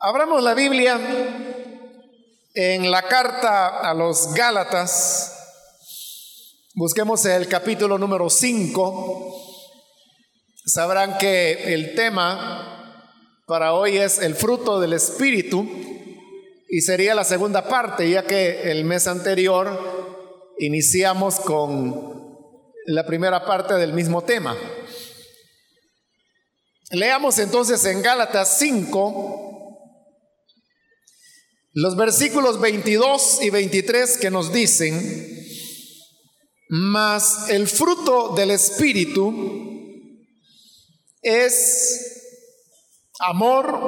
Abramos la Biblia en la carta a los Gálatas. Busquemos el capítulo número 5. Sabrán que el tema para hoy es el fruto del Espíritu y sería la segunda parte, ya que el mes anterior iniciamos con la primera parte del mismo tema. Leamos entonces en Gálatas 5, los versículos 22 y 23 que nos dicen, mas el fruto del Espíritu es amor,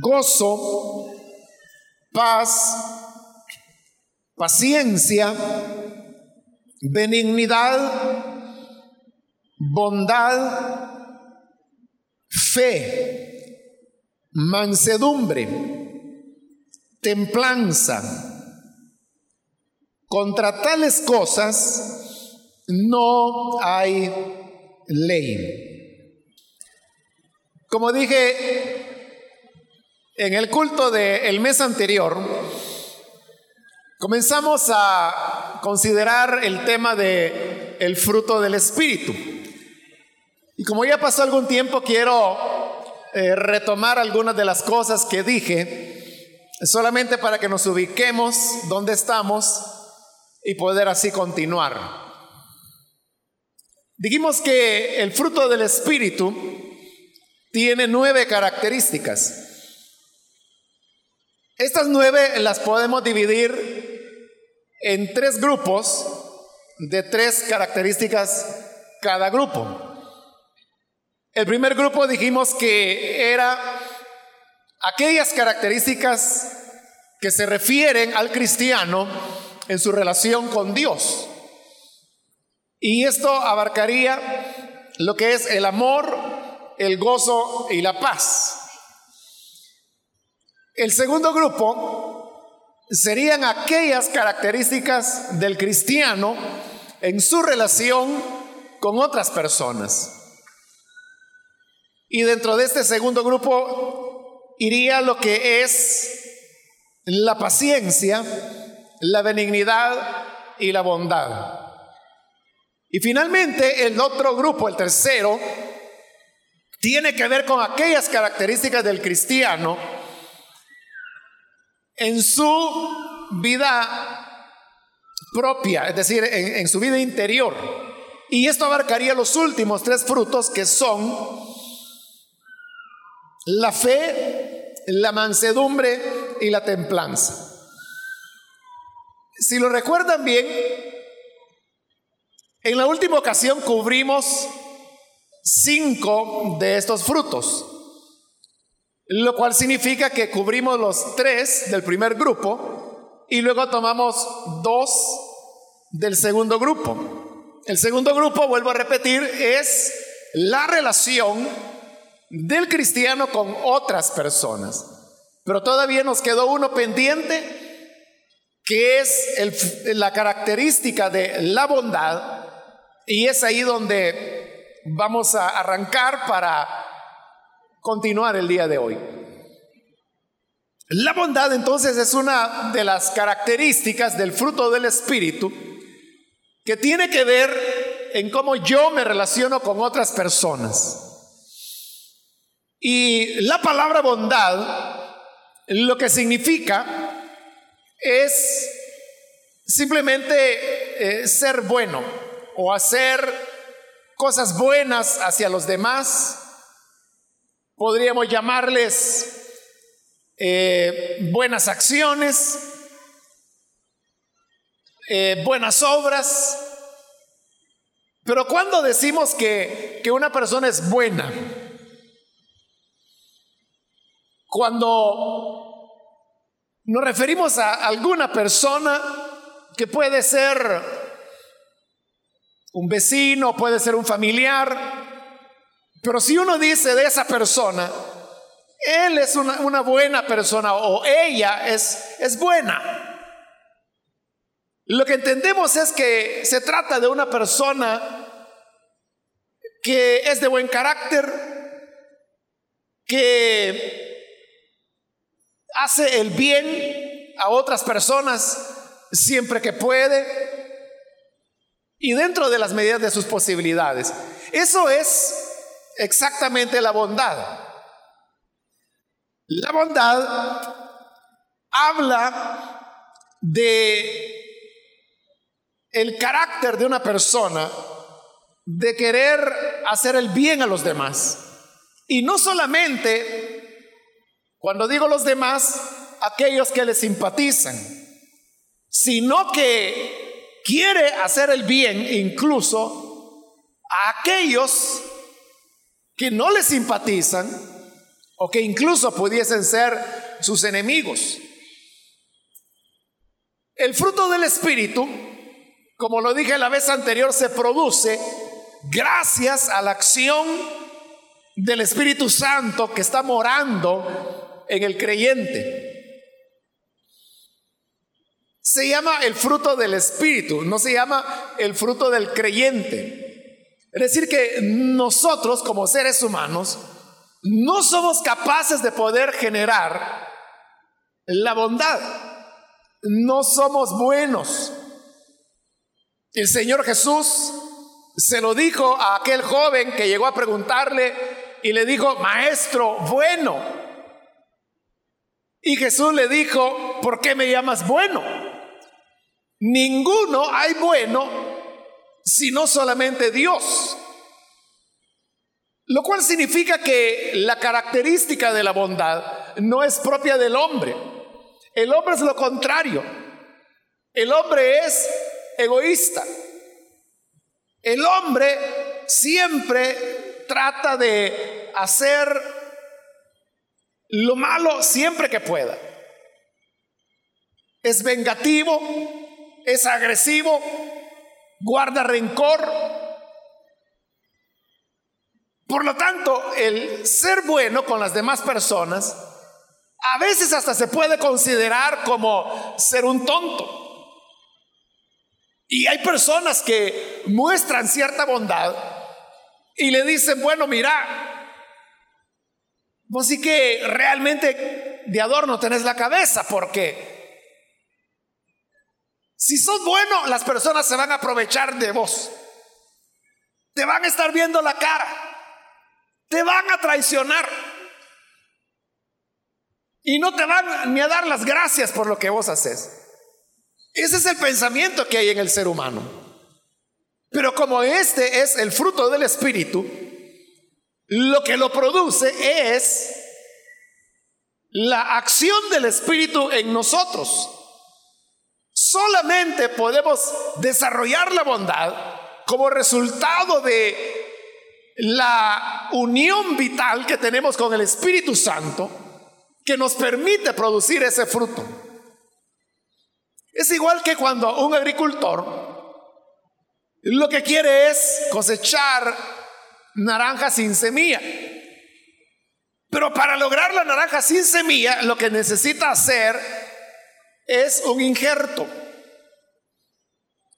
gozo, paz, paciencia, benignidad, bondad, fe, mansedumbre templanza. Contra tales cosas no hay ley. Como dije en el culto del mes anterior, comenzamos a considerar el tema de el fruto del espíritu. Y como ya pasó algún tiempo, quiero eh, retomar algunas de las cosas que dije solamente para que nos ubiquemos donde estamos y poder así continuar. Dijimos que el fruto del Espíritu tiene nueve características. Estas nueve las podemos dividir en tres grupos de tres características cada grupo. El primer grupo dijimos que era aquellas características que se refieren al cristiano en su relación con Dios. Y esto abarcaría lo que es el amor, el gozo y la paz. El segundo grupo serían aquellas características del cristiano en su relación con otras personas. Y dentro de este segundo grupo iría lo que es la paciencia, la benignidad y la bondad. Y finalmente el otro grupo, el tercero, tiene que ver con aquellas características del cristiano en su vida propia, es decir, en, su vida interior. Y esto abarcaría los últimos tres frutos que son la fe, la mansedumbre y la templanza. Si lo recuerdan bien, en la última ocasión cubrimos cinco de estos frutos, lo cual significa que cubrimos los tres del primer grupo y luego tomamos dos del segundo grupo. El segundo grupo, vuelvo a repetir, es la relación del cristiano con otras personas. Pero todavía nos quedó uno pendiente, que es la característica de la bondad, y es ahí donde vamos a arrancar para continuar el día de hoy. La bondad entonces es una de las características del fruto del Espíritu que tiene que ver en cómo yo me relaciono con otras personas. Y la palabra bondad lo que significa es simplemente eh, ser bueno o hacer cosas buenas hacia los demás. Podríamos llamarles eh, buenas acciones, eh, buenas obras. Pero cuando decimos que, que una persona es buena, cuando nos referimos a alguna persona que puede ser un vecino, puede ser un familiar, pero si uno dice de esa persona, él es una, buena persona o ella es, es buena. Lo que entendemos es que se trata de una persona que es de buen carácter, que hace el bien a otras personas siempre que puede y dentro de las medidas de sus posibilidades. Eso es exactamente la bondad. La bondad habla de el carácter de una persona de querer hacer el bien a los demás. Y no solamente, cuando digo los demás, aquellos que le simpatizan, sino que quiere hacer el bien incluso a aquellos que no le simpatizan o que incluso pudiesen ser sus enemigos. El fruto del Espíritu, como lo dije la vez anterior, se produce gracias a la acción del Espíritu Santo que está morando en el creyente. Se llama el fruto del Espíritu, no se llama el fruto del creyente. Es decir, que nosotros como seres humanos no somos capaces de poder generar la bondad. No somos buenos. El Señor Jesús se lo dijo a aquel joven que llegó a preguntarle y le dijo, maestro, bueno. Y Jesús le dijo, ¿por qué me llamas bueno? Ninguno hay bueno sino solamente Dios. Lo cual significa que la característica de la bondad no es propia del hombre. El hombre es lo contrario. El hombre es egoísta. El hombre siempre trata de hacer lo malo siempre que pueda. Es vengativo, es agresivo, guarda rencor. Por lo tanto, el ser bueno con las demás personas a veces hasta se puede considerar como ser un tonto. Y hay personas que muestran cierta bondad y le dicen, bueno, mira, vos sí que realmente de adorno tenés la cabeza porque si sos bueno, las personas se van a aprovechar de vos. Te van a estar viendo la cara. Te van a traicionar. Y no te van ni a dar las gracias por lo que vos haces. Ese es el pensamiento que hay en el ser humano. Pero como este es el fruto del Espíritu, lo que lo produce es la acción del Espíritu en nosotros. Solamente podemos desarrollar la bondad como resultado de la unión vital que tenemos con el Espíritu Santo que nos permite producir ese fruto. Es igual que cuando un agricultor lo que quiere es cosechar naranja sin semilla. Pero para lograr la naranja sin semilla, lo que necesita hacer es un injerto.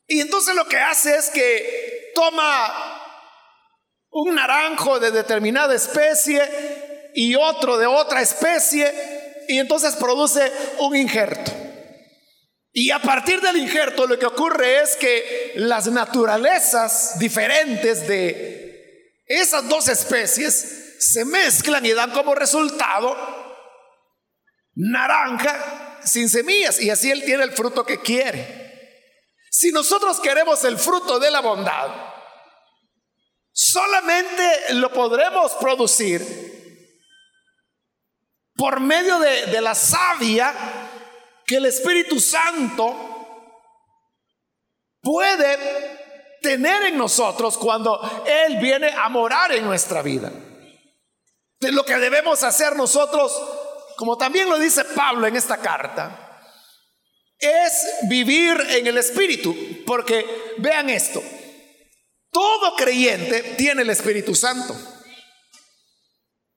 Y entonces lo que hace es que toma un naranjo de determinada especie y otro de otra especie y entonces produce un injerto. Y a partir del injerto lo que ocurre es que las naturalezas diferentes de esas dos especies se mezclan y dan como resultado naranja sin semillas y así él tiene el fruto que quiere. Si nosotros queremos el fruto de la bondad, solamente lo podremos producir por medio de, la savia que el Espíritu Santo puede tener en nosotros cuando Él viene a morar en nuestra vida. De lo que debemos hacer nosotros, como también lo dice Pablo en esta carta, es vivir en el Espíritu. Porque vean esto, todo creyente tiene el Espíritu Santo.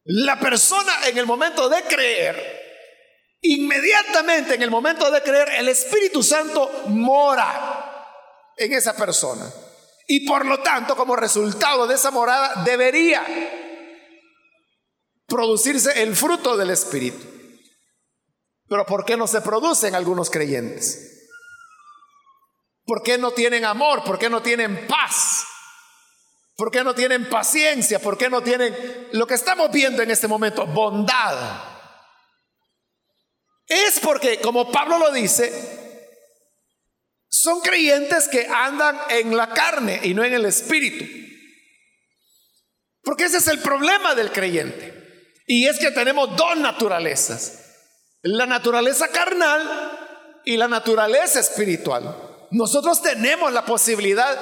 La persona en el momento de creer, inmediatamente en el momento de creer, el Espíritu Santo mora en esa persona. Y por lo tanto, como resultado de esa morada, debería producirse el fruto del Espíritu. Pero ¿por qué no se producen algunos creyentes? ¿Por qué no tienen amor? ¿Por qué no tienen paz? ¿Por qué no tienen paciencia? ¿Por qué no tienen lo que estamos viendo en este momento? Bondad. Es porque, como Pablo lo dice, son creyentes que andan en la carne y no en el espíritu. Porque ese es el problema del creyente. Y es que tenemos dos naturalezas. La naturaleza carnal y la naturaleza espiritual. Nosotros tenemos la posibilidad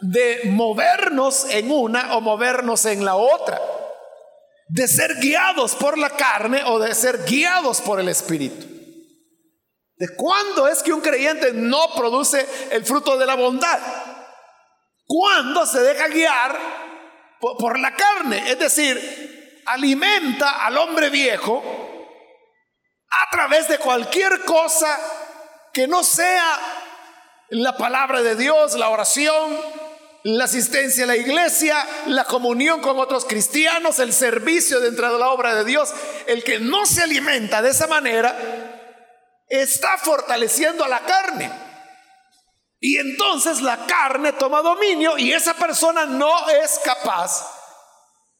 de movernos en una o movernos en la otra. De ser guiados por la carne o de ser guiados por el espíritu. ¿De cuándo es que un creyente no produce el fruto de la bondad? Cuando se deja guiar por, la carne, es decir, alimenta al hombre viejo a través de cualquier cosa que no sea la palabra de Dios, la oración, la asistencia a la iglesia, la comunión con otros cristianos, el servicio dentro de la obra de Dios. El que no se alimenta de esa manera está fortaleciendo a la carne. Y entonces la carne toma dominio y esa persona no es capaz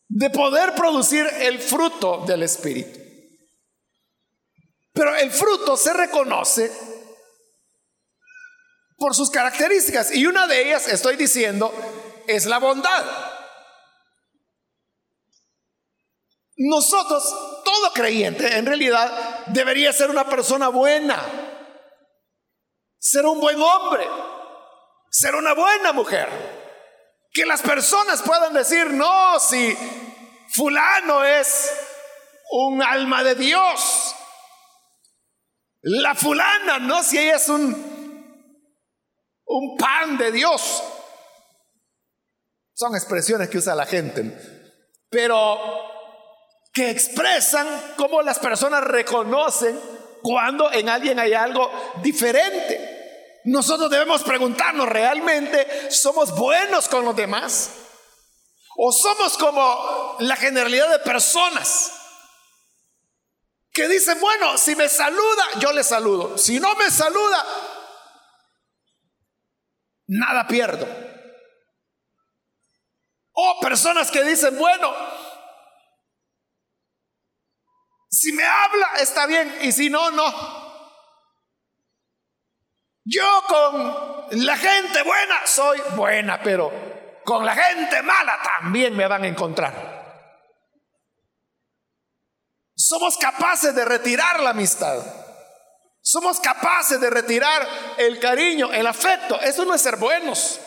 de poder producir el fruto del Espíritu. Pero el fruto se reconoce por sus características. Y una de ellas, estoy diciendo, es la bondad. Nosotros, todo creyente, en realidad, debería ser una persona buena, ser un buen hombre, ser una buena mujer. Que las personas puedan decir, no, si fulano es un alma de Dios. La fulana, no, si ella es un un pan de Dios. Son expresiones que usa la gente, pero que expresan cómo las personas reconocen cuando en alguien hay algo diferente. Nosotros debemos preguntarnos, ¿realmente somos buenos con los demás? ¿O somos como la generalidad de personas que dicen, bueno, si me saluda, yo le saludo. Si no me saluda, nada pierdo. O personas que dicen, bueno, si me habla está bien y si no, no. Yo con la gente buena soy buena, pero con la gente mala también me van a encontrar. Somos capaces de retirar la amistad. Somos capaces de retirar el cariño, el afecto. Eso no es ser buenos.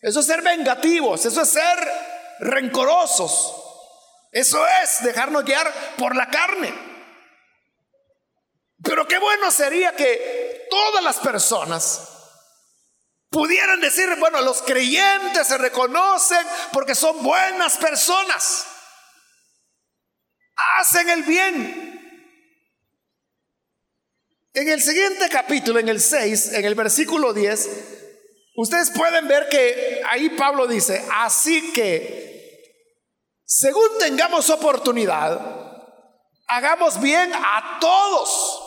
Eso es ser vengativos. Eso es ser rencorosos. Eso es dejarnos guiar por la carne. Pero qué bueno sería que todas las personas pudieran decir, bueno, los creyentes se reconocen porque son buenas personas. Hacen el bien, en el siguiente capítulo, en el 6, en el versículo 10, ustedes pueden ver que ahí Pablo dice, así que, según tengamos oportunidad, hagamos bien a todos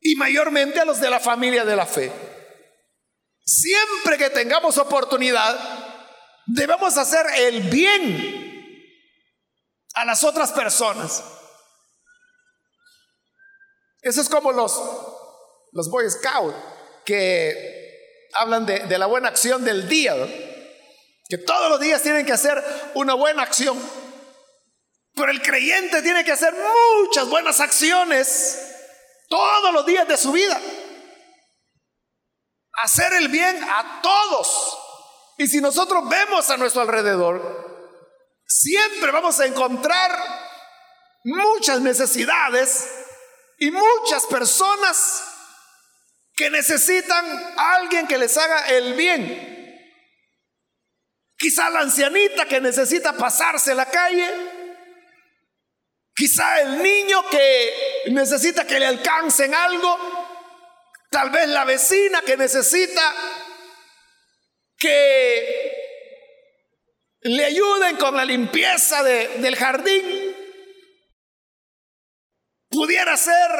y mayormente a los de la familia de la fe. Siempre que tengamos oportunidad, debemos hacer el bien a las otras personas. Eso es como los, los Boy Scouts que hablan de, la buena acción del día, que todos los días tienen que hacer una buena acción. Pero el creyente tiene que hacer muchas buenas acciones todos los días de su vida. Hacer el bien a todos. Y si nosotros vemos a nuestro alrededor, siempre vamos a encontrar muchas necesidades y muchas personas que necesitan a alguien que les haga el bien. Quizá la ancianita que necesita pasarse la calle. Quizá el niño que necesita que le alcancen algo. Tal vez la vecina que necesita que le ayuden con la limpieza del jardín. Pudiera ser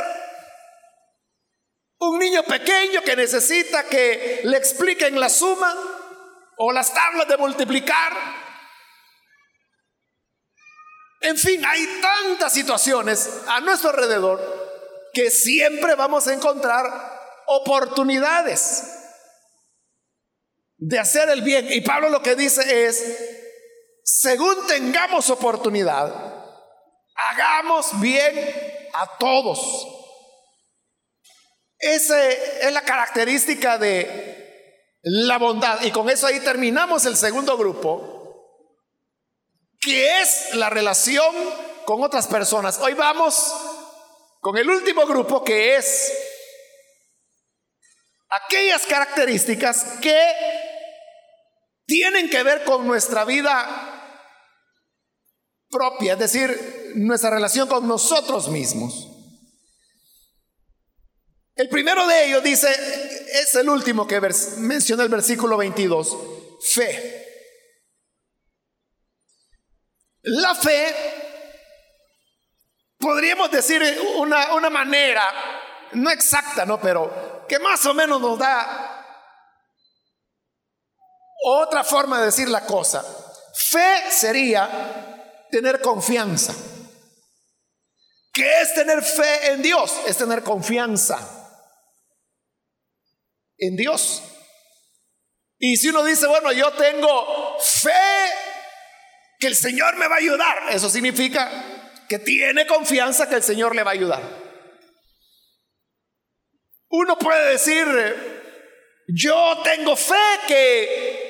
un niño pequeño que necesita que le expliquen la suma o las tablas de multiplicar. En fin, hay tantas situaciones a nuestro alrededor que siempre vamos a encontrar oportunidades de hacer el bien. Y Pablo lo que dice es, según tengamos oportunidad, hagamos bien a todos. Esa es la característica de la bondad. Y con eso ahí terminamos el segundo grupo, que es la relación con otras personas. Hoy vamos con el último grupo, que es aquellas características que tienen que ver con nuestra vida propia, es decir, nuestra relación con nosotros mismos. El primero de ellos dice, es el último que menciona el versículo 22, fe. La fe, podríamos decir una, una manera, no exacta, ¿no? Pero que más o menos nos da otra forma de decir la cosa. Fe sería tener confianza. ¿Qué es tener fe en Dios? Es tener confianza en Dios. Y si uno dice, bueno, yo tengo fe que el Señor me va a ayudar, eso significa que tiene confianza que el Señor le va a ayudar. Uno puede decir, yo tengo fe que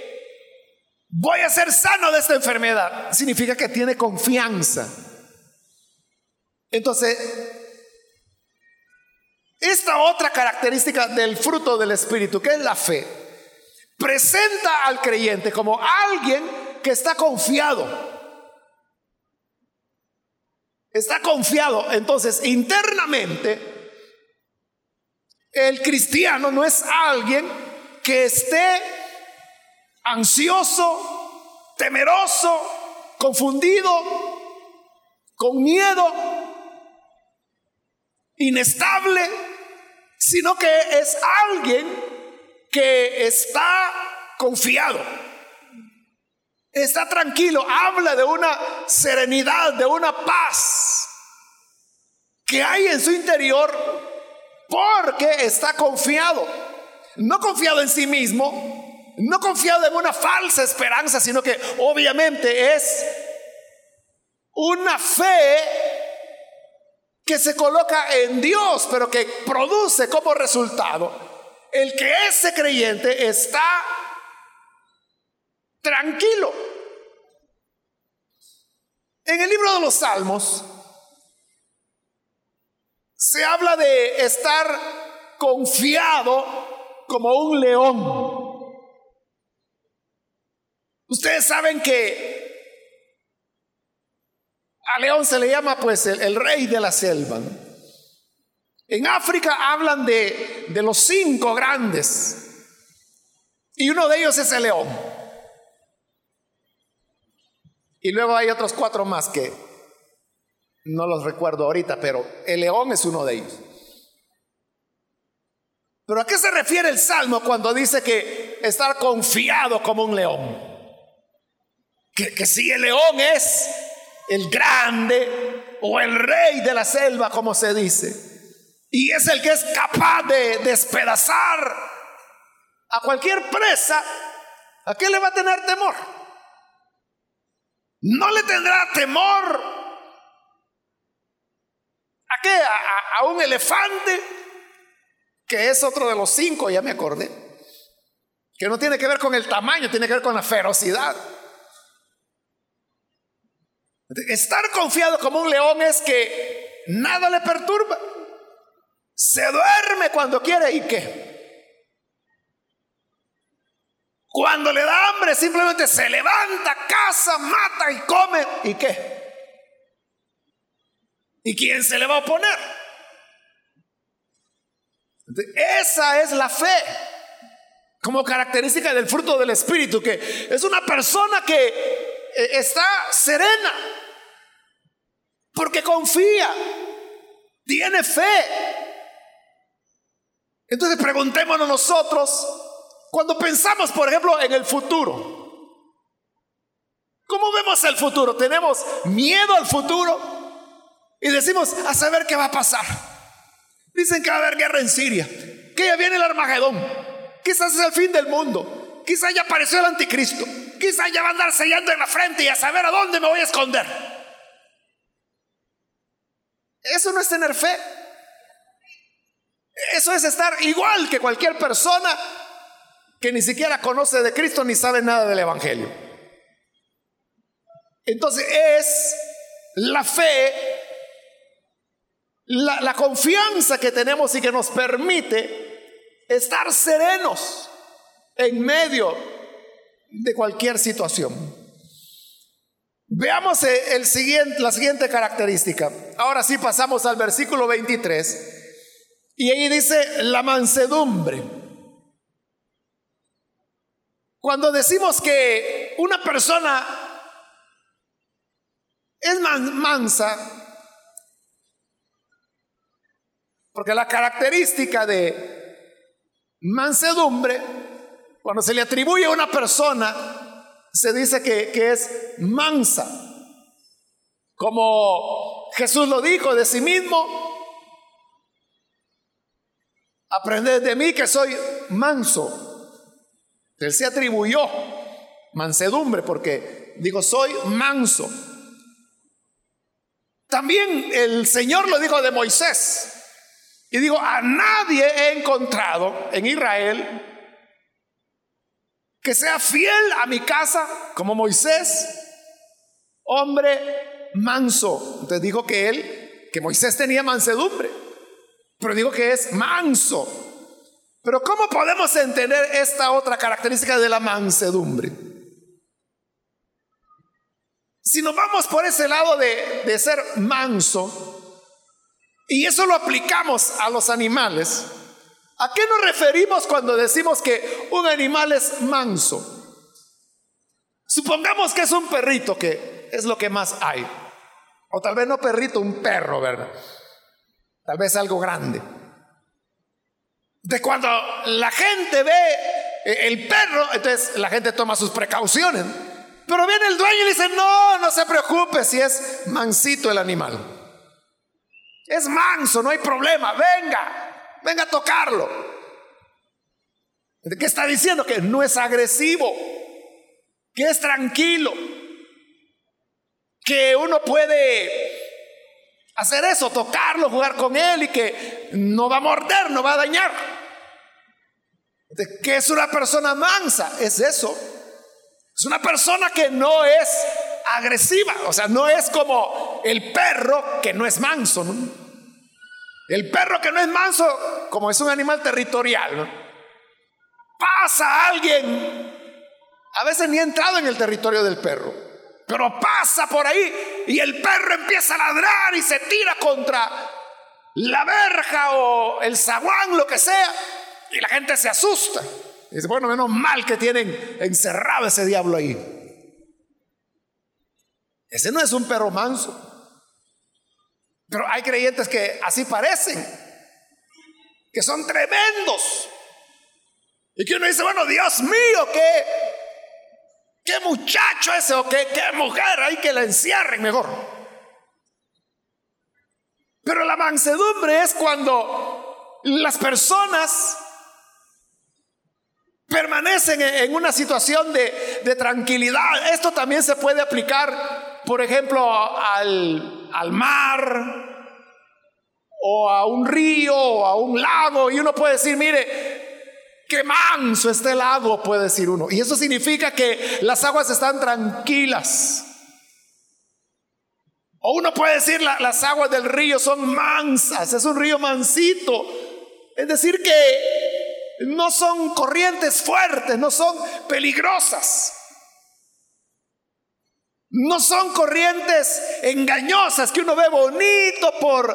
voy a ser sano de esta enfermedad. Significa que tiene confianza. Entonces, esta otra característica del fruto del Espíritu, que es la fe, presenta al creyente como alguien que está confiado. Está confiado. Entonces, internamente, el cristiano no es alguien que esté ansioso, temeroso, confundido, con miedo, inestable, sino que es alguien que está confiado, está tranquilo, habla de una serenidad, de una paz que hay en su interior porque está confiado, no confiado en sí mismo, no confiado en una falsa esperanza, sino que obviamente es una fe que se coloca en Dios, pero que produce como resultado el que ese creyente está tranquilo. En el libro de los Salmos se habla de estar confiado como un león. Ustedes saben que a león se le llama pues el, rey de la selva. En África hablan de, de los cinco grandes y uno de ellos es el león. Y luego hay otros cuatro más que no los recuerdo ahorita, pero el león es uno de ellos. Pero ¿a qué se refiere el Salmo cuando dice que estar confiado como un león? Que, que si el león es el grande o el rey de la selva, como se dice. Y es el que es capaz de despedazar a cualquier presa. ¿A qué le va a tener temor? No le tendrá temor a qué? A, a un elefante, que es otro de los cinco, ya me acordé. Que no tiene que ver con el tamaño, tiene que ver con la ferocidad. Estar confiado como un león es que nada le perturba. Se duerme cuando quiere y qué. Cuando le da hambre simplemente se levanta, caza, mata y come y qué. ¿Y quién se le va a oponer? Esa es la fe como característica del fruto del Espíritu, que es una persona que eh, está serena, porque confía, tiene fe. Entonces preguntémonos nosotros, cuando pensamos, por ejemplo, en el futuro, ¿cómo vemos el futuro? ¿Tenemos miedo al futuro? Y decimos, a saber qué va a pasar. Dicen que va a haber guerra en Siria, que ya viene el Armagedón, quizás es el fin del mundo, quizás ya apareció el anticristo, quizás ya va a andar sellando en la frente y a saber a dónde me voy a esconder. Eso no es tener fe. Eso es estar igual que cualquier persona que ni siquiera conoce de Cristo ni sabe nada del Evangelio. Entonces es la fe, la, confianza que tenemos y que nos permite estar serenos en medio de cualquier situación. Veamos eh, el siguiente, la siguiente característica. Ahora sí pasamos al versículo 23. Y ahí dice la mansedumbre. Cuando decimos que una persona es mansa, porque la característica de mansedumbre, cuando se le atribuye a una persona, se dice que, que es mansa. Como Jesús lo dijo de sí mismo, aprended de mí que soy manso. Él se atribuyó mansedumbre porque digo, soy manso. También el Señor lo dijo de Moisés. Y digo, a nadie he encontrado en Israel que sea fiel a mi casa como Moisés, hombre manso. Entonces dijo que él, que Moisés tenía mansedumbre, pero digo que es manso. Pero ¿cómo podemos entender esta otra característica de la mansedumbre? Si nos vamos por ese lado de, de ser manso, y eso lo aplicamos a los animales, ¿A qué nos referimos cuando decimos que un animal es manso? Supongamos que es un perrito, que es lo que más hay. O tal vez no perrito, un perro, ¿verdad? Tal vez algo grande. De cuando la gente ve eh, el perro, entonces la gente toma sus precauciones. Pero viene el dueño y dice, no, no se preocupe si es mansito el animal. Es manso, no hay problema, venga, venga a tocarlo. ¿Qué está diciendo? Que no es agresivo, que es tranquilo, que uno puede hacer eso, tocarlo, jugar con él y que no va a morder, no va a dañar. ¿Qué es una persona mansa? Es eso. Es una persona que no es agresiva, o sea, no es como el perro que no es manso. El perro que no es manso, como es un animal territorial, pasa a alguien, a veces ni ha entrado en el territorio del perro, pero pasa por ahí y el perro empieza a ladrar y se tira contra la verja o el zaguán, lo que sea, y la gente se asusta. Y dice, bueno, menos mal que tienen encerrado ese diablo ahí. Ese no es un perro manso. Pero hay creyentes que así parecen, que son tremendos. Y que uno dice, bueno, Dios mío, qué, qué muchacho ese o qué, qué mujer, hay que la encierren mejor. Pero la mansedumbre es cuando las personas permanecen en una situación de, de, tranquilidad. Esto también se puede aplicar, por ejemplo, al, al mar o a un río o a un lago y uno puede decir, mire, qué manso este lago, puede decir uno. Y eso significa que las aguas están tranquilas. O uno puede decir, las aguas del río son mansas, es un río mansito. Es decir, que no son corrientes fuertes, no son peligrosas. No son corrientes engañosas que uno ve bonito por,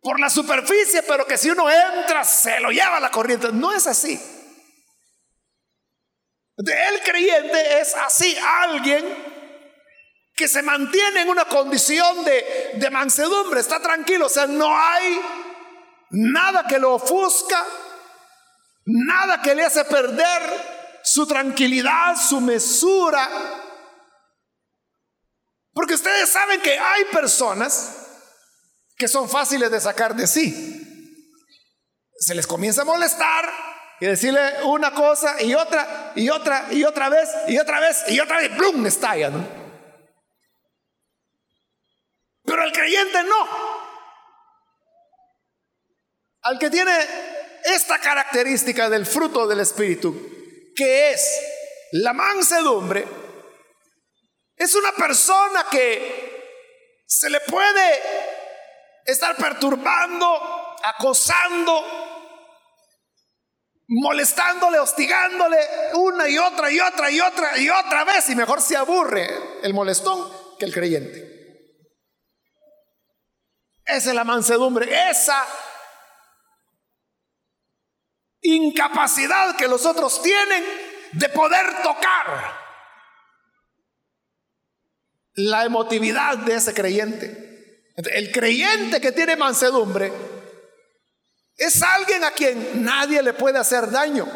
por la superficie, pero que si uno entra se lo lleva la corriente. No es así. El creyente es así, alguien que se mantiene en una condición de, de mansedumbre, está tranquilo, o sea, no hay nada que lo ofusca, nada que le hace perder su tranquilidad, su mesura. Porque ustedes saben que hay personas que son fáciles de sacar de sí. Se les comienza a molestar y decirle una cosa y otra y otra y otra vez y otra vez y otra vez, ¡plum! estalla, ¿no? Pero el creyente no. Al que tiene esta característica del fruto del Espíritu, que es la mansedumbre, es una persona que se le puede estar perturbando, acosando, molestándole, hostigándole una y otra y otra y otra y otra vez, y mejor se aburre el molestón que el creyente. Esa es la mansedumbre, esa incapacidad que los otros tienen de poder tocar la emotividad de ese creyente. El creyente que tiene mansedumbre es alguien a quien nadie le puede hacer daño.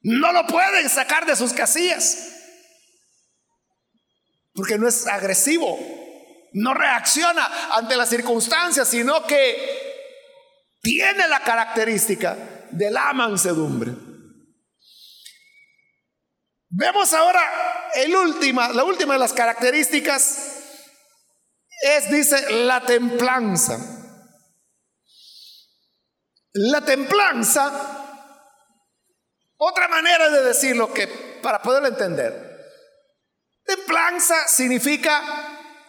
No lo pueden sacar de sus casillas. Porque no es agresivo, no reacciona ante las circunstancias, sino que tiene la característica de la mansedumbre. Vemos ahora el la última de las características es, dice, la templanza. La templanza, otra manera de decirlo que para poderlo entender, templanza significa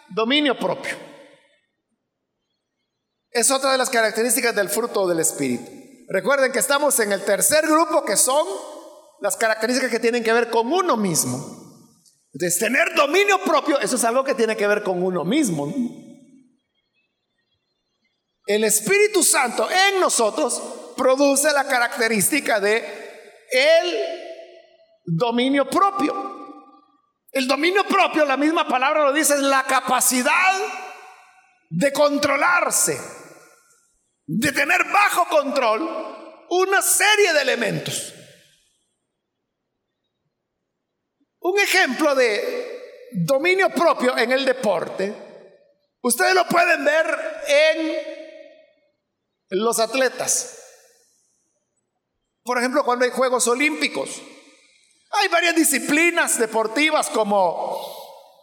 dominio propio. Es otra de las características del fruto del Espíritu. Recuerden que estamos en el tercer grupo que son las características que tienen que ver con uno mismo. Entonces, tener dominio propio, eso es algo que tiene que ver con uno mismo. El Espíritu Santo en nosotros produce la característica de el dominio propio. El dominio propio, la misma palabra lo dice, es la capacidad de controlarse, de tener bajo control una serie de elementos. Un ejemplo de dominio propio en el deporte, ustedes lo pueden ver en los atletas. Por ejemplo, cuando hay Juegos Olímpicos, hay varias disciplinas deportivas como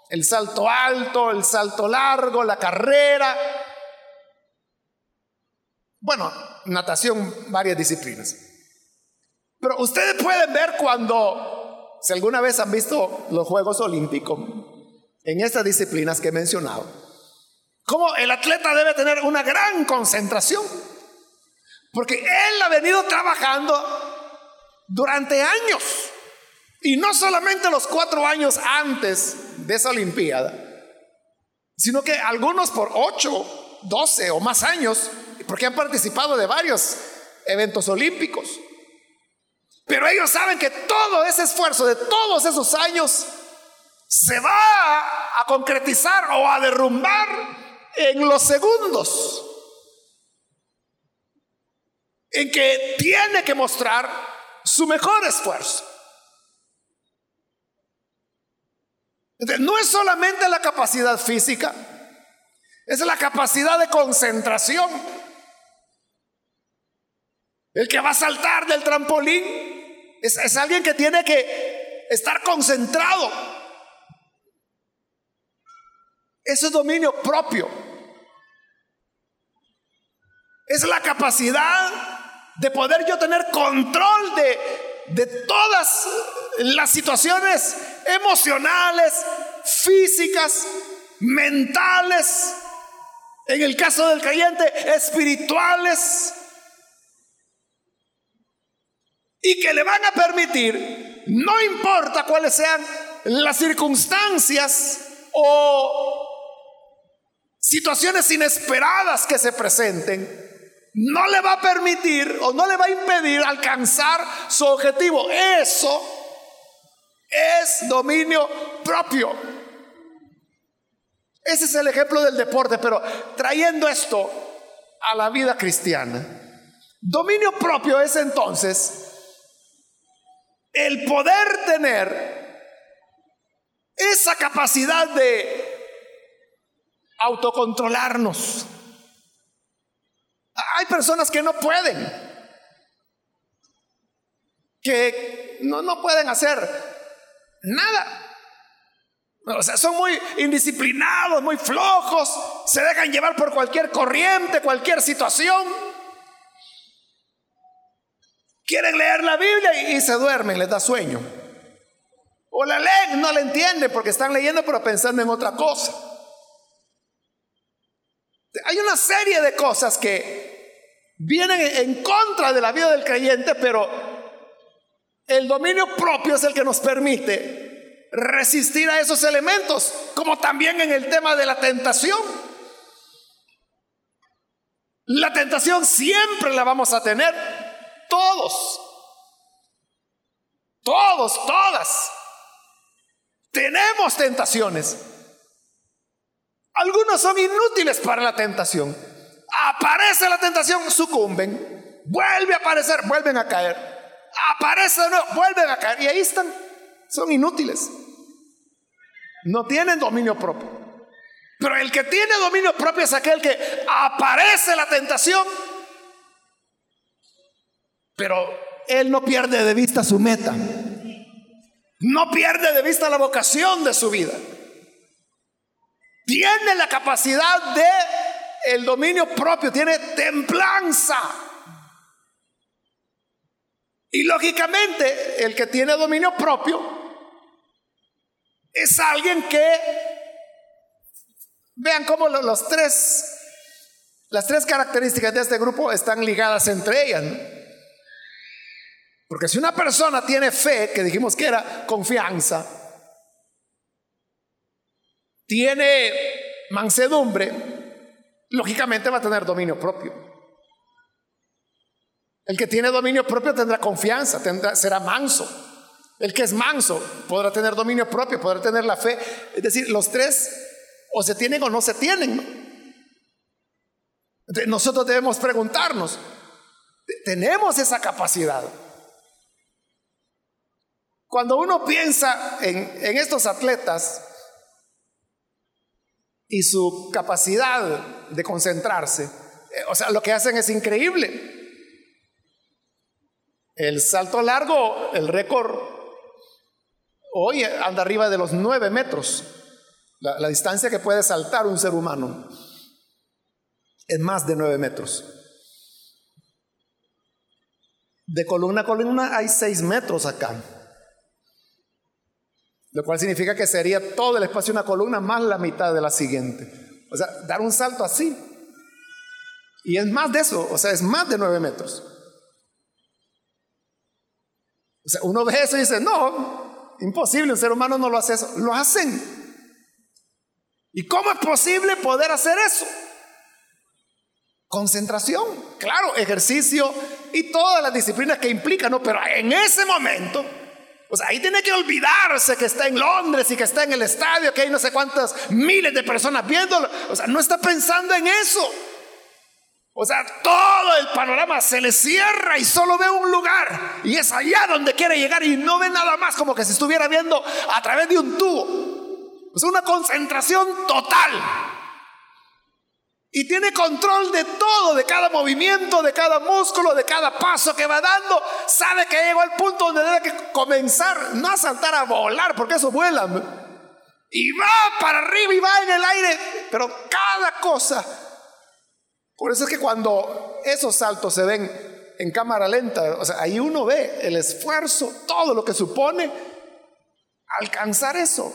el salto alto, el salto largo, la carrera. Bueno, natación, varias disciplinas. Pero ustedes pueden ver cuando, si alguna vez han visto los Juegos Olímpicos, en estas disciplinas que he mencionado, cómo el atleta debe tener una gran concentración. Porque él ha venido trabajando durante años. Y no solamente los cuatro años antes de esa Olimpiada, sino que algunos por ocho, doce o más años, porque han participado de varios eventos olímpicos. Pero ellos saben que todo ese esfuerzo de todos esos años se va a concretizar o a derrumbar en los segundos en que tiene que mostrar su mejor esfuerzo. No es solamente la capacidad física, es la capacidad de concentración. El que va a saltar del trampolín es, alguien que tiene que estar concentrado. Eso es dominio propio. Es la capacidad de poder yo tener control de, de todas las situaciones emocionales, físicas, mentales, en el caso del creyente, espirituales, y que le van a permitir, no importa cuáles sean las circunstancias o situaciones inesperadas que se presenten, no le va a permitir o no le va a impedir alcanzar su objetivo. Eso es dominio propio. Ese es el ejemplo del deporte, pero trayendo esto a la vida cristiana. Dominio propio es entonces el poder tener esa capacidad de autocontrolarnos. Hay personas que no pueden, que no, no pueden hacer nada. O sea, son muy indisciplinados, muy flojos, se dejan llevar por cualquier corriente, cualquier situación. Quieren leer la Biblia y, se duermen, les da sueño. O la leen, no la entienden porque están leyendo pero pensando en otra cosa. Hay una serie de cosas que vienen en contra de la vida del creyente, pero el dominio propio es el que nos permite resistir a esos elementos, como también en el tema de la tentación. La tentación siempre la vamos a tener todos. Todos, todas. Tenemos tentaciones. Algunos son inútiles para la tentación. Aparece la tentación, sucumben. Vuelve a aparecer, vuelven a caer. Aparece de nuevo, vuelven a caer. Y ahí están. Son inútiles. No tienen dominio propio. Pero el que tiene dominio propio es aquel que aparece la tentación, pero él no pierde de vista su meta. No pierde de vista la vocación de su vida tiene la capacidad de el dominio propio, tiene templanza. Y lógicamente, el que tiene dominio propio es alguien que vean cómo los tres las tres características de este grupo están ligadas entre ellas. Porque si una persona tiene fe, que dijimos que era confianza, tiene mansedumbre, lógicamente va a tener dominio propio. El que tiene dominio propio tendrá confianza, tendrá, será manso. El que es manso podrá tener dominio propio, podrá tener la fe. Es decir, los tres o se tienen o no se tienen. nosotros debemos preguntarnos, ¿tenemos esa capacidad? Cuando uno piensa en, estos atletas, y su capacidad de concentrarse. Eh, o sea, lo que hacen es increíble. El salto largo, el récord, hoy anda arriba de los nueve metros. La, la distancia que puede saltar un ser humano es más de nueve metros. De columna a columna hay seis metros acá. Lo cual significa que sería todo el espacio de una columna más la mitad de la siguiente. O sea, dar un salto así. Y es más de eso, o sea, es más de nueve metros. O sea, uno ve eso y dice, no, imposible, un ser humano no lo hace eso. Lo hacen. ¿Y cómo es posible poder hacer eso? Concentración, claro, ejercicio y todas las disciplinas que implican, ¿no? Pero en ese momento o sea, ahí tiene que olvidarse que está en Londres y que está en el estadio, que hay no sé cuántas miles de personas viéndolo. O sea, no está pensando en eso. O sea, todo el panorama se le cierra y solo ve un lugar. Y es allá donde quiere llegar y no ve nada más como que se estuviera viendo a través de un tubo. O sea, una concentración total. Y tiene control de todo, de cada movimiento, de cada músculo, de cada paso que va dando. Sabe que llegó al punto donde debe que comenzar, no a saltar a volar, porque eso vuela. Y va para arriba y va en el aire. Pero cada cosa. Por eso es que cuando esos saltos se ven en cámara lenta, o sea, ahí uno ve el esfuerzo, todo lo que supone alcanzar eso.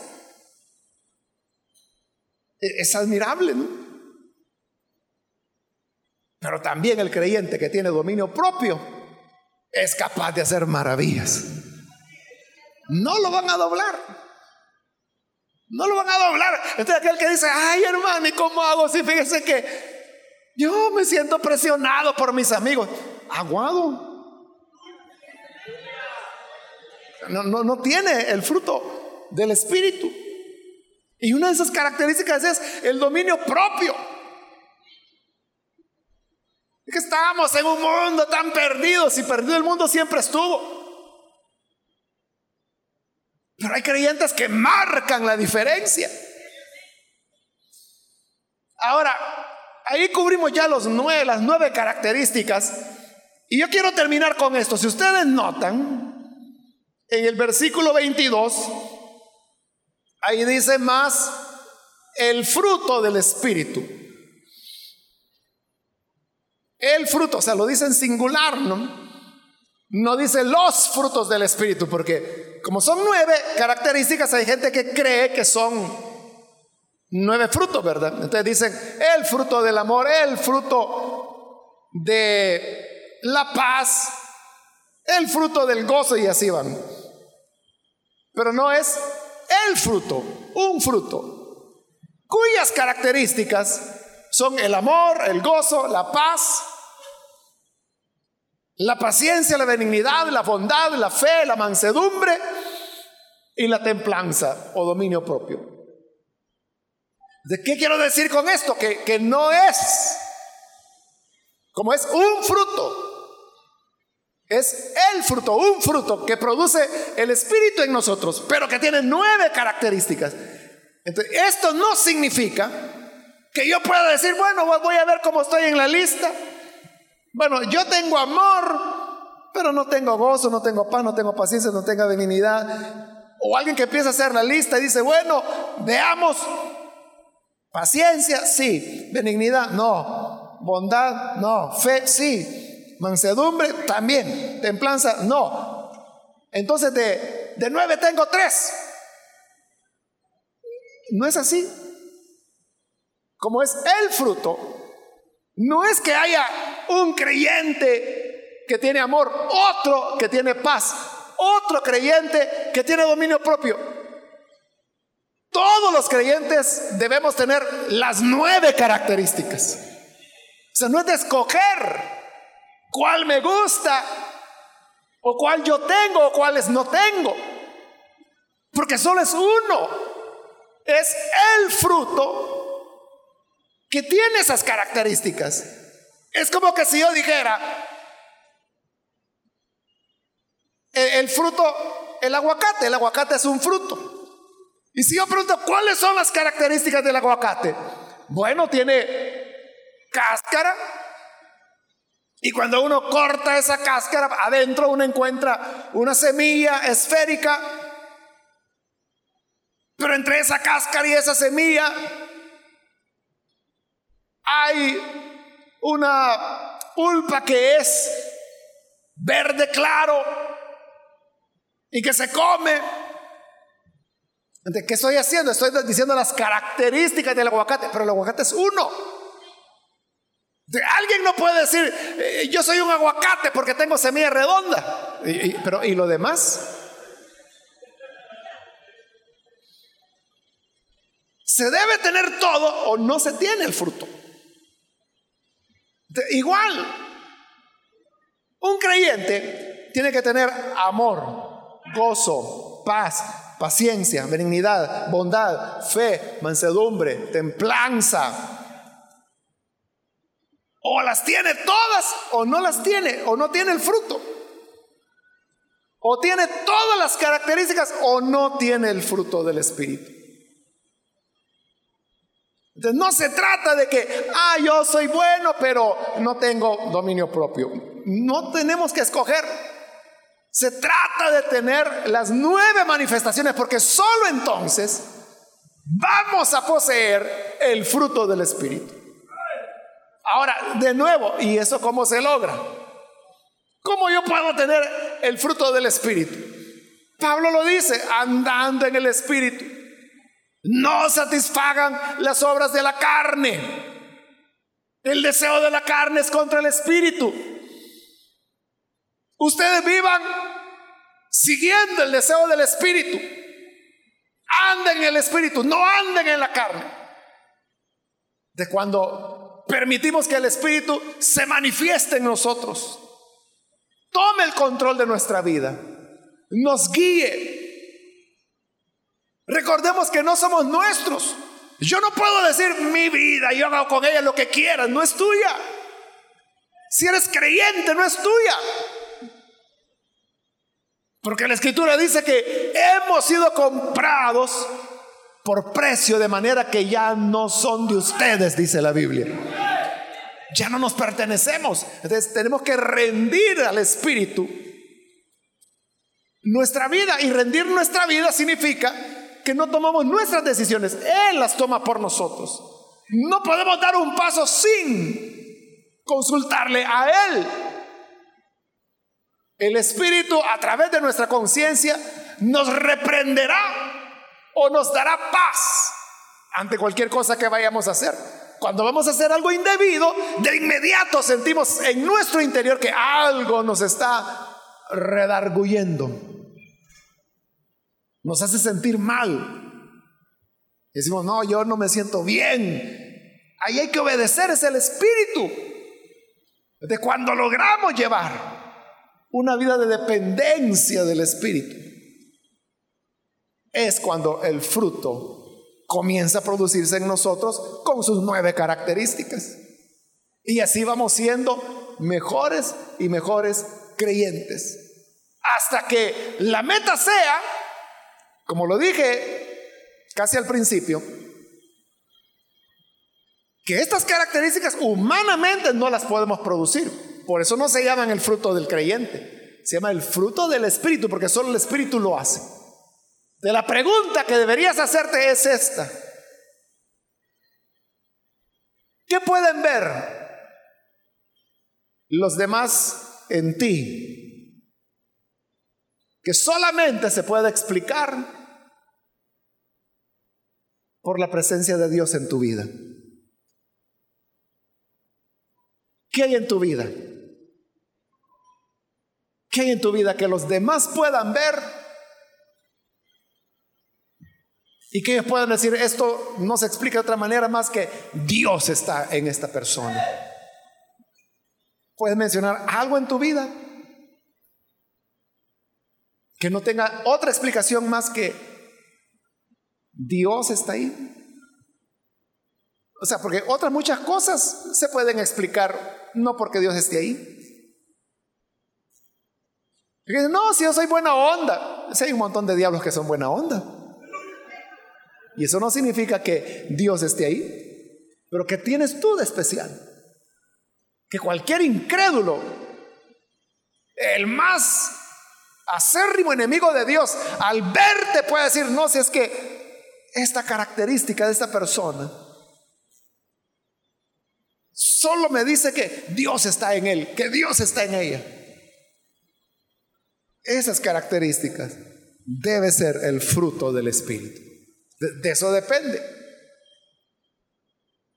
E-, es admirable, ¿no? Pero también el creyente que tiene dominio propio es capaz de hacer maravillas. No lo van a doblar. No lo van a doblar. Entonces aquel que dice, ay hermano, ¿y cómo hago? Si fíjese que yo me siento presionado por mis amigos. Aguado. no, no, no tiene el fruto del Espíritu. Y una de esas características es el dominio propio. Es que estábamos en un mundo tan perdido, si perdido el mundo siempre estuvo. Pero hay creyentes que marcan la diferencia. Ahora, ahí cubrimos ya las nueve características. Y yo quiero terminar con esto. Si ustedes notan, en el versículo 22, ahí dice más el fruto del Espíritu. El fruto, o sea, lo dice en singular, ¿no? No dice los frutos del Espíritu, porque como son nueve características, hay gente que cree que son nueve frutos, ¿verdad? Entonces dicen el fruto del amor, el fruto de la paz, el fruto del gozo y así van. Pero no es el fruto, un fruto, cuyas características son el amor, el gozo, la paz, la paciencia, la benignidad, la bondad, la fe, la mansedumbre y la templanza o dominio propio. ¿De qué quiero decir con esto? Que, que no es como es un fruto. Es el fruto, un fruto que produce el Espíritu en nosotros, pero que tiene nueve características. Entonces, esto no significa que yo pueda decir, bueno, voy a ver cómo estoy en la lista. Bueno, yo tengo amor, pero no tengo gozo, no tengo paz, no tengo paciencia, no tengo divinidad. O alguien que empieza a hacer la lista y dice, bueno, veamos Paciencia, sí. Benignidad, no. Bondad, no. Fe, sí. Mansedumbre, también. Templanza, no. Entonces de, de nueve tengo tres. No es así. Como es el fruto, no es que haya un creyente que tiene amor, otro que tiene paz, otro creyente que tiene dominio propio. Todos los creyentes debemos tener las nueve características. O sea, no es de escoger cuál me gusta o cuál yo tengo o cuáles no tengo. Porque solo es uno. Es el fruto que tiene esas características. Es como que si yo dijera, el, fruto, el aguacate, el aguacate es un fruto. Y si yo pregunto, ¿cuáles son las características del aguacate? Bueno, tiene cáscara. Y cuando uno corta esa cáscara, adentro uno encuentra una semilla esférica. Pero entre esa cáscara y esa semilla hay una pulpa que es verde claro y que se come ¿De qué estoy haciendo? Estoy diciendo las características del aguacate, pero el aguacate es uno. Alguien no puede decir, eh, yo soy un aguacate porque tengo semilla redonda. pero, ¿y lo demás? Se debe tener todo o no se tiene el fruto. Igual, un creyente tiene que tener amor, gozo, paz, paciencia, benignidad, bondad, fe, mansedumbre, templanza. O las tiene todas o no las tiene o no tiene el fruto. O tiene todas las características o no tiene el fruto del Espíritu. Entonces no se trata de que, ah, yo soy bueno, pero no tengo dominio propio. No tenemos que escoger. Se trata de tener las nueve manifestaciones porque solo entonces vamos a poseer el fruto del Espíritu. Ahora, de nuevo, ¿y eso cómo se logra? ¿Cómo yo puedo tener el fruto del Espíritu? Pablo lo dice, andando en el Espíritu. No satisfagan las obras de la carne. El deseo de la carne es contra el Espíritu Ustedes vivan siguiendo el deseo del Espíritu. Anden en el Espíritu, no anden en la carne. De cuando permitimos que el Espíritu se manifieste en nosotros, tome el control de nuestra vida. nos guíe. Recordemos que no somos nuestros. Yo no puedo decir mi vida, yo hago con ella lo que quiera, no es tuya. Si eres creyente, no es tuya. Porque la escritura dice que hemos sido comprados por precio de manera que ya no son de ustedes, dice la Biblia. Ya no nos pertenecemos. Entonces tenemos que rendir al Espíritu nuestra vida. Y rendir nuestra vida significa que no tomamos nuestras decisiones, Él las toma por nosotros. No podemos dar un paso sin consultarle a Él. El Espíritu a través de nuestra conciencia nos reprenderá o nos dará paz ante cualquier cosa que vayamos a hacer. Cuando vamos a hacer algo indebido, de inmediato sentimos en nuestro interior que algo nos está redarguyendo nos hace sentir mal. Decimos, no, yo no me siento bien. Ahí hay que obedecer, es el espíritu. De cuando logramos llevar una vida de dependencia del espíritu, es cuando el fruto comienza a producirse en nosotros con sus nueve características. Y así vamos siendo mejores y mejores creyentes. Hasta que la meta sea como lo dije casi al principio, que estas características humanamente no las podemos producir. Por eso no se llaman el fruto del creyente, se llama el fruto del Espíritu, porque solo el Espíritu lo hace. De la pregunta que deberías hacerte es esta. ¿Qué pueden ver los demás en ti que solamente se puede explicar por la presencia de Dios en tu vida. ¿Qué hay en tu vida? ¿Qué hay en tu vida que los demás puedan ver? Y que ellos puedan decir, esto no se explica de otra manera más que Dios está en esta persona. ¿Puedes mencionar algo en tu vida? Que no tenga otra explicación más que Dios está ahí. O sea, porque otras muchas cosas se pueden explicar no porque Dios esté ahí. no, si yo soy buena onda. Si hay un montón de diablos que son buena onda. Y eso no significa que Dios esté ahí. Pero que tienes tú de especial. Que cualquier incrédulo, el más acérrimo enemigo de Dios, al verte puede decir, no, si es que esta característica de esta persona solo me dice que Dios está en él, que Dios está en ella. Esas características debe ser el fruto del Espíritu. de eso depende.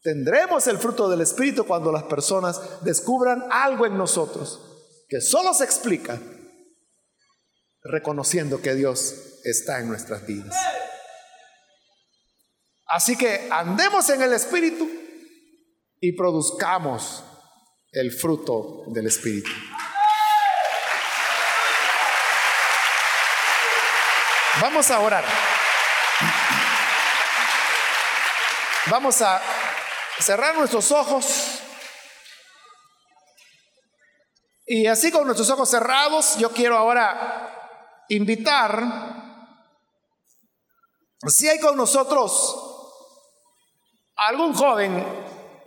Tendremos el fruto del Espíritu cuando las personas descubran algo en nosotros que solo se explica reconociendo que Dios está en nuestras vidas. Así que andemos en el Espíritu y produzcamos el fruto del Espíritu. Vamos a orar. Vamos a cerrar nuestros ojos. Y así con nuestros ojos cerrados, yo quiero ahora invitar, si hay con nosotros algún joven,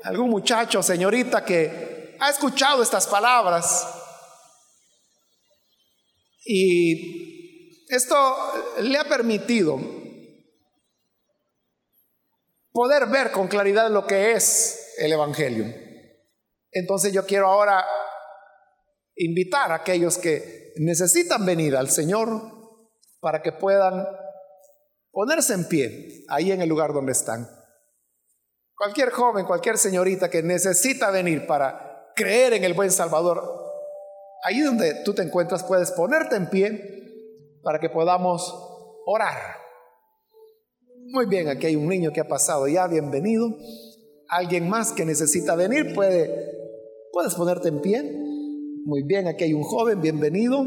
algún muchacho, señorita que ha escuchado estas palabras y esto le ha permitido poder ver con claridad lo que es el Evangelio. Entonces yo quiero ahora invitar a aquellos que necesitan venir al Señor para que puedan ponerse en pie ahí en el lugar donde están. Cualquier joven, cualquier señorita que necesita venir para creer en el buen Salvador, ahí donde tú te encuentras puedes ponerte en pie para que podamos orar. Muy bien, aquí hay un niño que ha pasado ya, bienvenido. Alguien más que necesita venir puede puedes ponerte en pie. Muy bien, aquí hay un joven, bienvenido.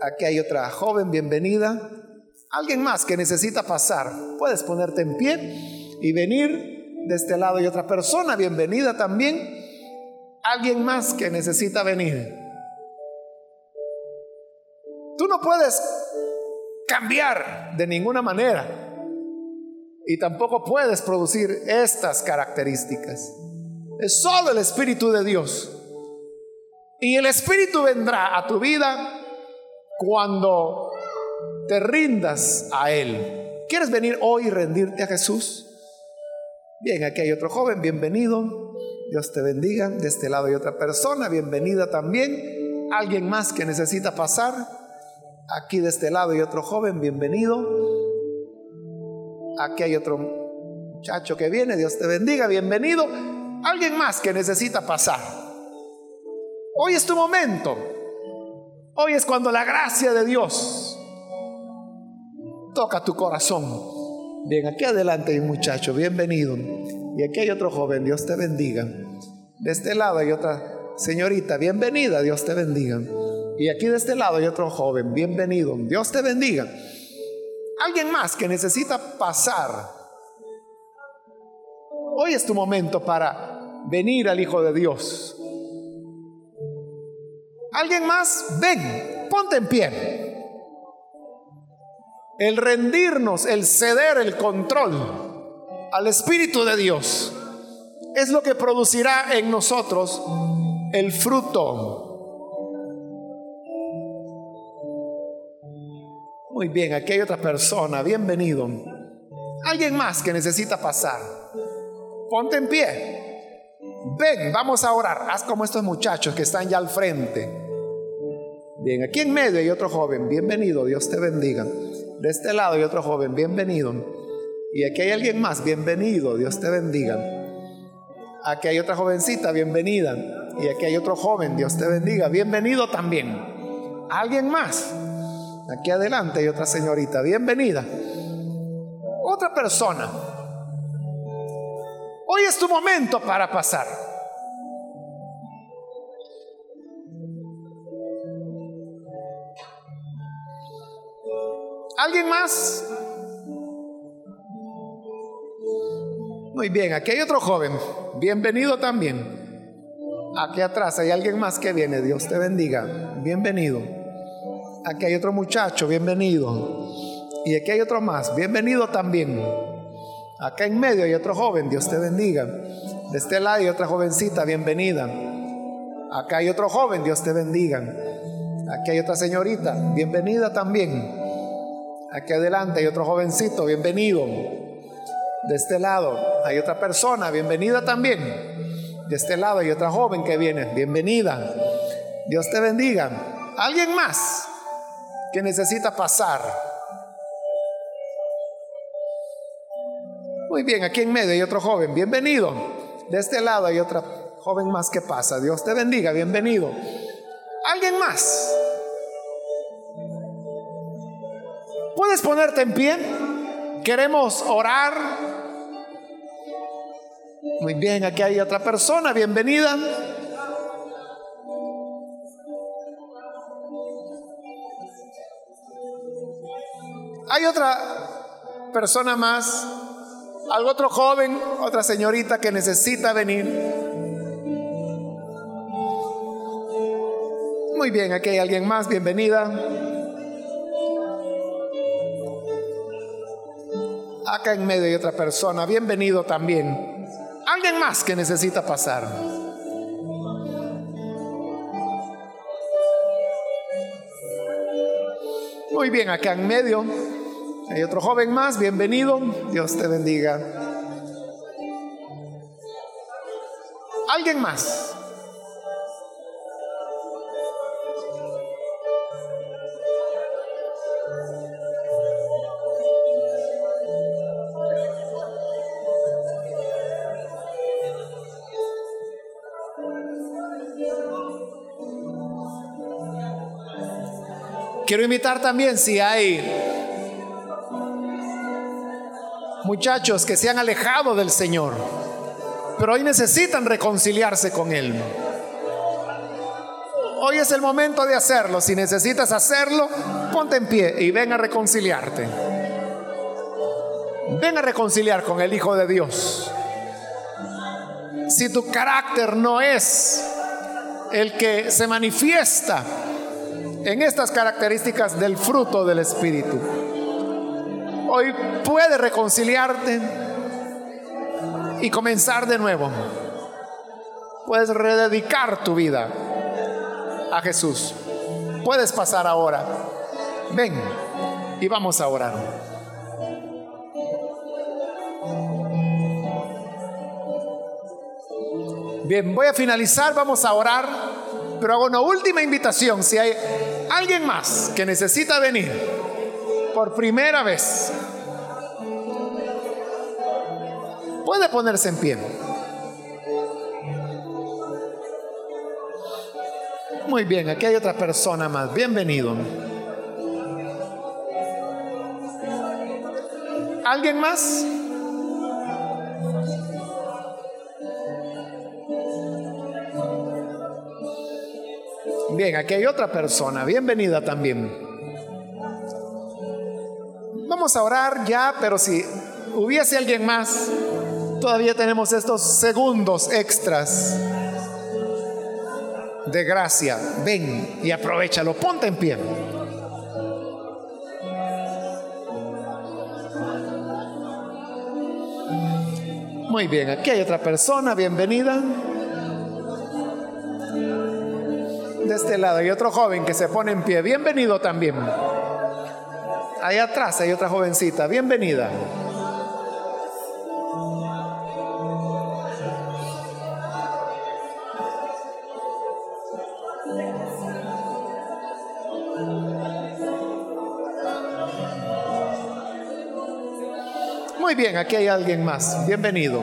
Aquí hay otra joven, bienvenida. Alguien más que necesita pasar, puedes ponerte en pie y venir de este lado y otra persona, bienvenida también. Alguien más que necesita venir. Tú no puedes cambiar de ninguna manera y tampoco puedes producir estas características. Es solo el Espíritu de Dios. Y el Espíritu vendrá a tu vida cuando te rindas a Él. ¿Quieres venir hoy y rendirte a Jesús? Bien, aquí hay otro joven, bienvenido. Dios te bendiga. De este lado hay otra persona, bienvenida también. Alguien más que necesita pasar. Aquí de este lado hay otro joven, bienvenido. Aquí hay otro muchacho que viene, Dios te bendiga, bienvenido. Alguien más que necesita pasar. Hoy es tu momento. Hoy es cuando la gracia de Dios toca tu corazón. Bien, aquí adelante hay un muchacho, bienvenido. Y aquí hay otro joven, Dios te bendiga. De este lado hay otra señorita, bienvenida, Dios te bendiga. Y aquí de este lado hay otro joven, bienvenido, Dios te bendiga. Alguien más que necesita pasar. Hoy es tu momento para venir al Hijo de Dios. ¿Alguien más? Ven, ponte en pie. El rendirnos, el ceder el control al Espíritu de Dios es lo que producirá en nosotros el fruto. Muy bien, aquí hay otra persona, bienvenido. Alguien más que necesita pasar. Ponte en pie. Ven, vamos a orar. Haz como estos muchachos que están ya al frente. Bien, aquí en medio hay otro joven, bienvenido, Dios te bendiga. De este lado hay otro joven, bienvenido. Y aquí hay alguien más, bienvenido, Dios te bendiga. Aquí hay otra jovencita, bienvenida. Y aquí hay otro joven, Dios te bendiga, bienvenido también. ¿Alguien más? Aquí adelante hay otra señorita, bienvenida. Otra persona. Hoy es tu momento para pasar. ¿Alguien más? Muy bien, aquí hay otro joven. Bienvenido también. Aquí atrás hay alguien más que viene. Dios te bendiga. Bienvenido. Aquí hay otro muchacho. Bienvenido. Y aquí hay otro más. Bienvenido también. Acá en medio hay otro joven. Dios te bendiga. De este lado hay otra jovencita. Bienvenida. Acá hay otro joven. Dios te bendiga. Aquí hay otra señorita. Bienvenida también. Aquí adelante hay otro jovencito, bienvenido. De este lado hay otra persona, bienvenida también. De este lado hay otra joven que viene, bienvenida. Dios te bendiga. ¿Alguien más que necesita pasar? Muy bien, aquí en medio hay otro joven, bienvenido. De este lado hay otra joven más que pasa. Dios te bendiga, bienvenido. ¿Alguien más? Ponerte en pie? Queremos orar. Muy bien, aquí hay otra persona, bienvenida. Hay otra persona más, algo otro joven, otra señorita que necesita venir. Muy bien, aquí hay alguien más, bienvenida. Acá en medio hay otra persona. Bienvenido también. Alguien más que necesita pasar. Muy bien, acá en medio hay otro joven más. Bienvenido. Dios te bendiga. Alguien más. Quiero invitar también si hay muchachos que se han alejado del Señor, pero hoy necesitan reconciliarse con Él. Hoy es el momento de hacerlo. Si necesitas hacerlo, ponte en pie y ven a reconciliarte. Ven a reconciliar con el Hijo de Dios. Si tu carácter no es el que se manifiesta en estas características del fruto del Espíritu, hoy puedes reconciliarte y comenzar de nuevo. Puedes rededicar tu vida a Jesús. Puedes pasar ahora. Ven y vamos a orar. Bien, voy a finalizar, vamos a orar, pero hago una última invitación. Si hay alguien más que necesita venir por primera vez, puede ponerse en pie. Muy bien, aquí hay otra persona más. Bienvenido. ¿Alguien más? Bien, aquí hay otra persona. Bienvenida también. Vamos a orar ya, pero si hubiese alguien más, todavía tenemos estos segundos extras de gracia. Ven y aprovechalo. Ponte en pie. Muy bien, aquí hay otra persona. Bienvenida. De este lado hay otro joven que se pone en pie. Bienvenido también. Ahí atrás hay otra jovencita. Bienvenida. Muy bien, aquí hay alguien más. Bienvenido.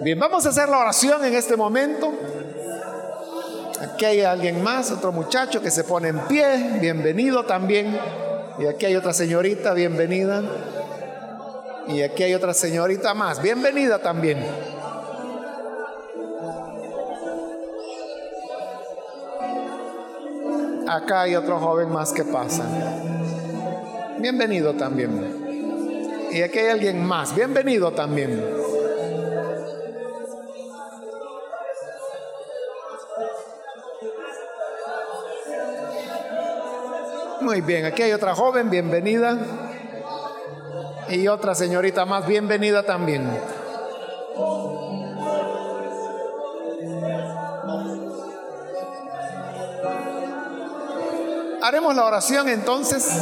Bien, vamos a hacer la oración en este momento. Aquí hay alguien más, otro muchacho que se pone en pie. Bienvenido también. Y aquí hay otra señorita, bienvenida. Y aquí hay otra señorita más, bienvenida también. Acá hay otro joven más que pasa. Bienvenido también. Y aquí hay alguien más. Bienvenido también. Muy bien, aquí hay otra joven, bienvenida. Y otra señorita más, bienvenida también. Haremos la oración entonces.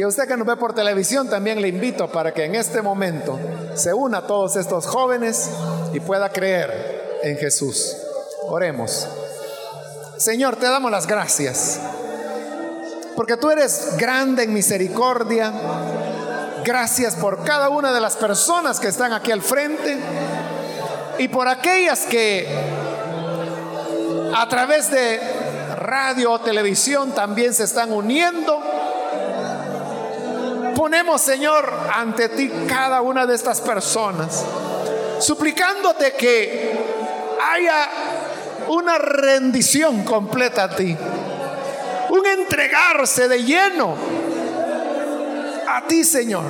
Y a usted que nos ve por televisión también le invito para que en este momento se una a todos estos jóvenes y pueda creer en Jesús. Oremos. Señor, te damos las gracias porque tú eres grande en misericordia Gracias por cada una de las personas que están aquí al frente y por aquellas que a través de radio o televisión también se están uniendo. Ponemos, Señor, ante ti cada una de estas personas, suplicándote que haya una rendición completa a ti, un entregarse de lleno a ti, Señor.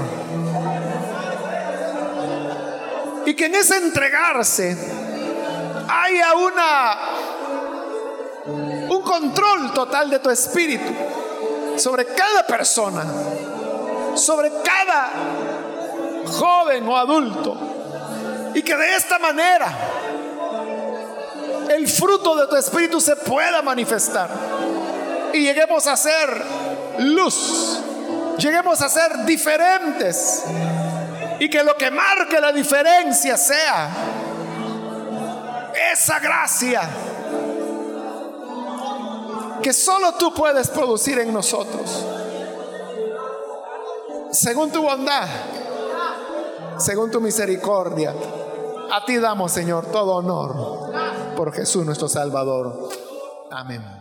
Y que en ese entregarse haya una un control total de tu espíritu sobre cada persona, sobre cada joven o adulto. Y que de esta manera el fruto de tu espíritu se pueda manifestar. Y lleguemos a ser luz lleguemos a ser diferentes y que lo que marque la diferencia sea esa gracia que solo tú puedes producir en nosotros. Según tu bondad, según tu misericordia, a ti damos, Señor, todo honor por Jesús nuestro Salvador. Amén.